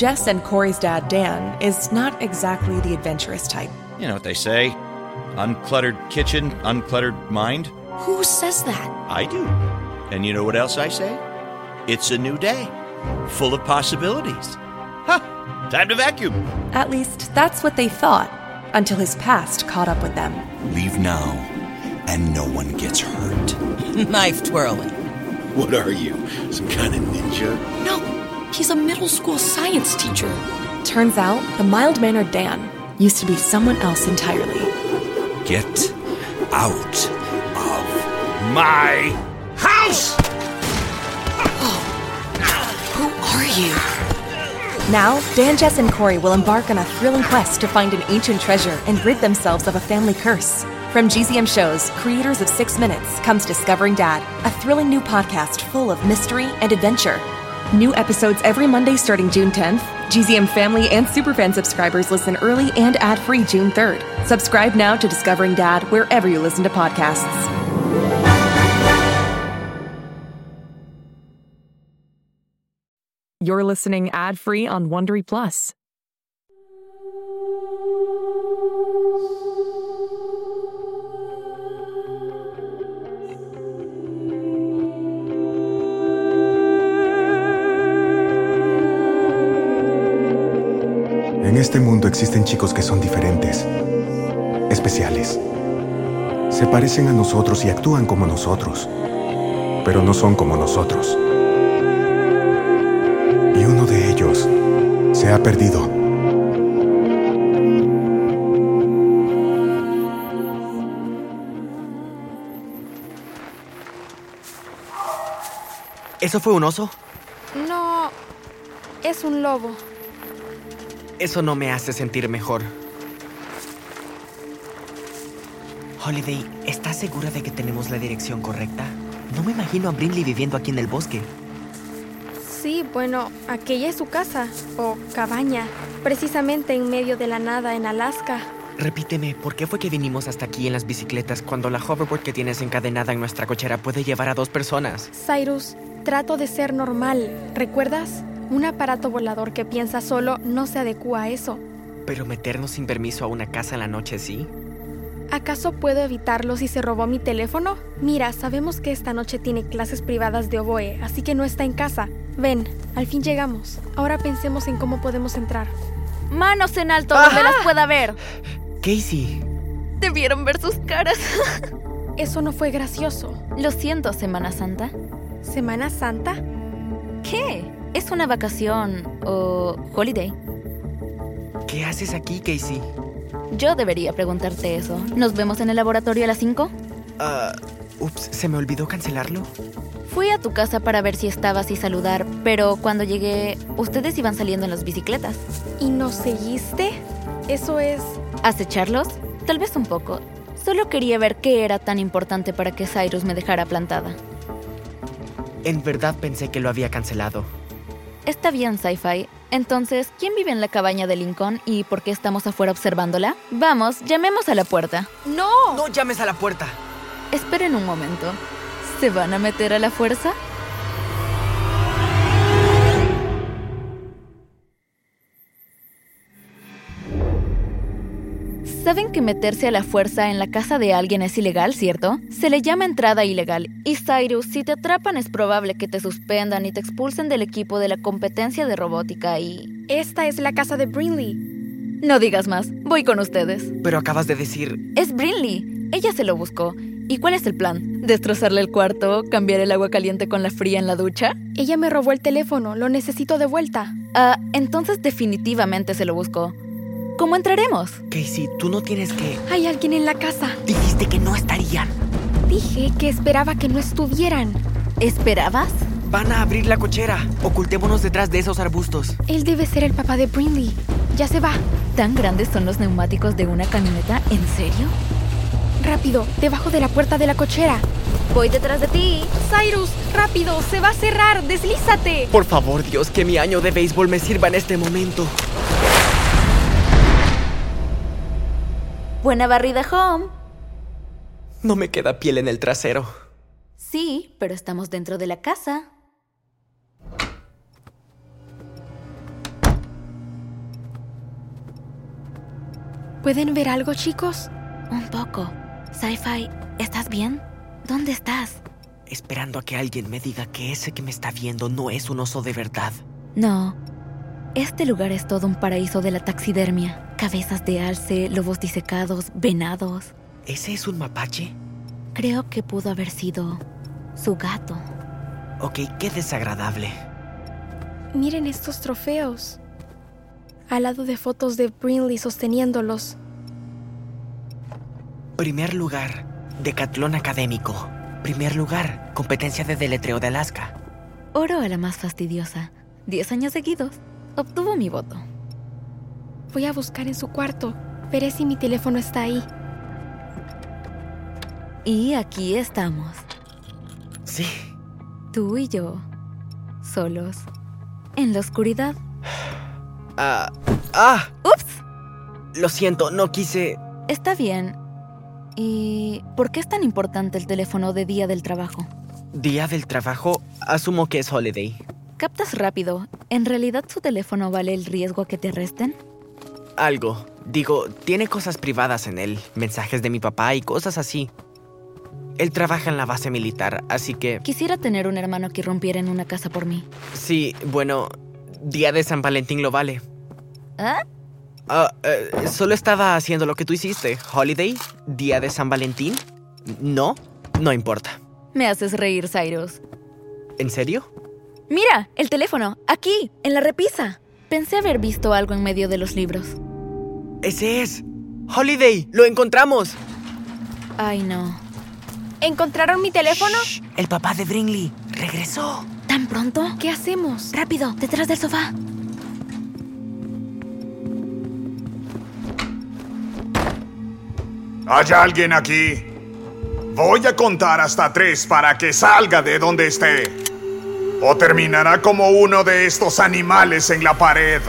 Jess and Corey's dad, Dan, is not exactly the adventurous type. You know what they say uncluttered kitchen, uncluttered mind. Who says that? I do. And you know what else I say? It's a new day, full of possibilities. Huh, time to vacuum. At least that's what they thought, until his past caught up with them. Leave now, and no one gets hurt. Knife twirling. What are you, some kind of ninja? No, he's a middle school science teacher. Turns out, the mild mannered Dan used to be someone else entirely. Get out of My house! Who are you? Now, Dan, Jess, and Corey will embark on a thrilling quest to find an ancient treasure and rid themselves of a family curse. From GZM Shows, creators of Six Minutes, comes Discovering Dad, a thrilling new podcast full of mystery and adventure. New episodes every Monday starting June 10th. GZM family and superfan subscribers listen early and ad-free June 3rd. Subscribe now to Discovering Dad wherever you listen to podcasts. You're listening ad-free on Wondery Plus. En este mundo existen chicos que son diferentes, especiales. Se parecen a nosotros y actúan como nosotros, pero no son como nosotros. Y uno de ellos se ha perdido. ¿Eso fue un oso? No, es un lobo. Eso no me hace sentir mejor. Holiday, ¿estás segura de que tenemos la dirección correcta? No me imagino a Brinley viviendo aquí en el bosque. Sí, bueno, aquella es su casa, o cabaña, precisamente en medio de la nada en Alaska. Repíteme, ¿por qué fue que vinimos hasta aquí en las bicicletas cuando la hoverboard que tienes encadenada en nuestra cochera puede llevar a dos personas? Cyrus, trato de ser normal, ¿recuerdas? Un aparato volador que piensa solo no se adecua a eso. Pero meternos sin permiso a una casa en la noche, ¿sí? ¿Acaso puedo evitarlo si se robó mi teléfono? Mira, sabemos que esta noche tiene clases privadas de oboe, así que no está en casa. Ven, al fin llegamos. Ahora pensemos en cómo podemos entrar. Manos en alto donde las pueda ver. Casey, Debieron ver sus caras. Eso no fue gracioso. Lo siento, Semana Santa. ¿Semana Santa? ¿Qué? ¿Es una vacación o holiday? ¿qué haces aquí, Casey? Yo debería preguntarte eso. ¿Nos vemos en el laboratorio a las 5? Ah, ups, ¿se me olvidó cancelarlo? Fui a tu casa para ver si estabas y saludar, pero cuando llegué, ustedes iban saliendo en las bicicletas. ¿Y nos seguiste? Eso es... ¿Acecharlos? Tal vez un poco. Solo quería ver qué era tan importante para que Cyrus me dejara plantada. En verdad pensé que lo había cancelado. Está bien, Sci-Fi. Entonces, ¿quién vive en la cabaña de Lincoln y por qué estamos afuera observándola? Vamos, llamemos a la puerta. ¡No! No llames a la puerta. Esperen un momento. ¿Se van a meter a la fuerza? Saben que meterse a la fuerza en la casa de alguien es ilegal, ¿cierto? Se le llama entrada ilegal. Y Cyrus, si te atrapan es probable que te suspendan y te expulsen del equipo de la competencia de robótica y... Esta es la casa de Brinley. No digas más, voy con ustedes. Pero acabas de decir... Es Brinley. Ella se lo buscó. ¿Y cuál es el plan? ¿Destrozarle el cuarto? ¿Cambiar el agua caliente con la fría en la ducha? Ella me robó el teléfono, lo necesito de vuelta. Ah, entonces definitivamente se lo buscó. ¿Cómo entraremos? Casey, tú no tienes que... Hay alguien en la casa. Dijiste que no estarían. Dije que esperaba que no estuvieran. ¿Esperabas? Van a abrir la cochera. Ocultémonos detrás de esos arbustos. Él debe ser el papá de Brinley. Ya se va. ¿Tan grandes son los neumáticos de una camioneta? ¿En serio? Rápido, debajo de la puerta de la cochera. Voy detrás de ti. Cyrus, rápido, se va a cerrar, deslízate. Por favor, Dios, que mi año de béisbol me sirva en este momento. Buena barrida, Home. No me queda piel en el trasero. Sí, pero estamos dentro de la casa. ¿Pueden ver algo, chicos? Un poco. Sci-Fi, ¿estás bien? ¿Dónde estás? Esperando a que alguien me diga que ese que me está viendo no es un oso de verdad. No. Este lugar es todo un paraíso de la taxidermia. Cabezas de alce, lobos disecados, venados. ¿Ese es un mapache? Creo que pudo haber sido su gato. Ok, qué desagradable. Miren estos trofeos. Al lado de fotos de Brinley sosteniéndolos. Primer lugar, decatlón académico. Primer lugar, competencia de deletreo de Alaska. Oro a la más fastidiosa. Diez años seguidos. Obtuvo mi voto. Voy a buscar en su cuarto. Veré si mi teléfono está ahí. Y aquí estamos. Sí. Tú y yo. Solos. En la oscuridad. Ah. ¡Ah! ¡Ups! Lo siento, no quise. Está bien. ¿Y por qué es tan importante el teléfono de día del trabajo? Día del trabajo, asumo que es holiday. Captas rápido. ¿En realidad su teléfono vale el riesgo a que te arresten? Algo. Digo, tiene cosas privadas en él, mensajes de mi papá y cosas así. Él trabaja en la base militar, así que... Quisiera tener un hermano que rompiera en una casa por mí. Sí, bueno, Día de San Valentín lo vale. ¿Ah? Ah, eh, solo estaba haciendo lo que tú hiciste. Holiday, Día de San Valentín. No, no importa. Me haces reír, Cyrus. ¿En serio? Mira, el teléfono, aquí, en la repisa. Pensé haber visto algo en medio de los libros. Ese es. Holiday, lo encontramos. Ay, no. ¿Encontraron mi teléfono? Shh, el papá de Brinley regresó. ¿Tan pronto? ¿Qué hacemos? Rápido, detrás del sofá. ¿Hay alguien aquí? Voy a contar hasta tres para que salga de donde esté. O terminará como uno de estos animales en la pared.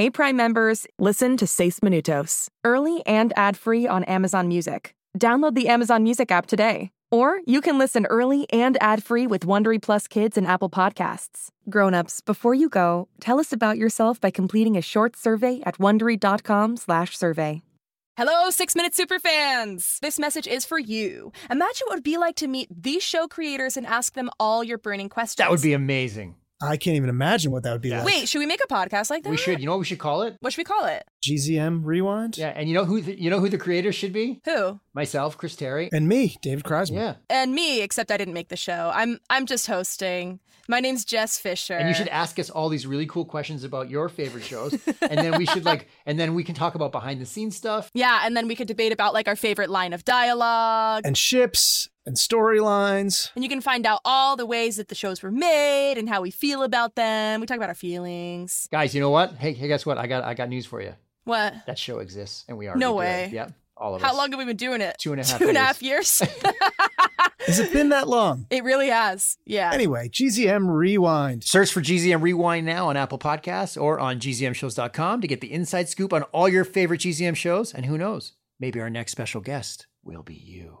Hey Prime members, listen to Seis Minutos, early and ad-free on Amazon Music. Download the Amazon Music app today. Or you can listen early and ad-free with Wondery Plus Kids and Apple Podcasts. Grown-ups, before you go, tell us about yourself by completing a short survey at wondery.com/survey. Hello, Six Minute Superfans! This message is for you. Imagine what it would be like to meet these show creators and ask them all your burning questions. That would be amazing. I can't even imagine what that would be like. Wait, should we make a podcast like that? We should. You know what we should call it? What should we call it? GZM Rewind? Yeah, and you know who the, you know who the creators should be? Who? Myself, Chris Terry, and me, David Kreisman. Yeah, and me, except I didn't make the show. I'm I'm just hosting. My name's Jess Fisher. And you should ask us all these really cool questions about your favorite shows, and then we should like, and then we can talk about behind the scenes stuff. Yeah, and then we could debate about like our favorite line of dialogue and ships and storylines. And you can find out all the ways that the shows were made and how we feel about them. We talk about our feelings. Guys, you know what? Hey, hey, guess what? I got I got news for you. What? That show exists, and we are. No way. Good. Yep. All of us. How us. long have we been doing it? Two and a half Two and a years. years. Has it been that long? it really has. Yeah. Anyway, GZM Rewind. Search for GZM Rewind now on Apple Podcasts or on gzmshows.com to get the inside scoop on all your favorite GZM shows. And who knows, maybe our next special guest will be you.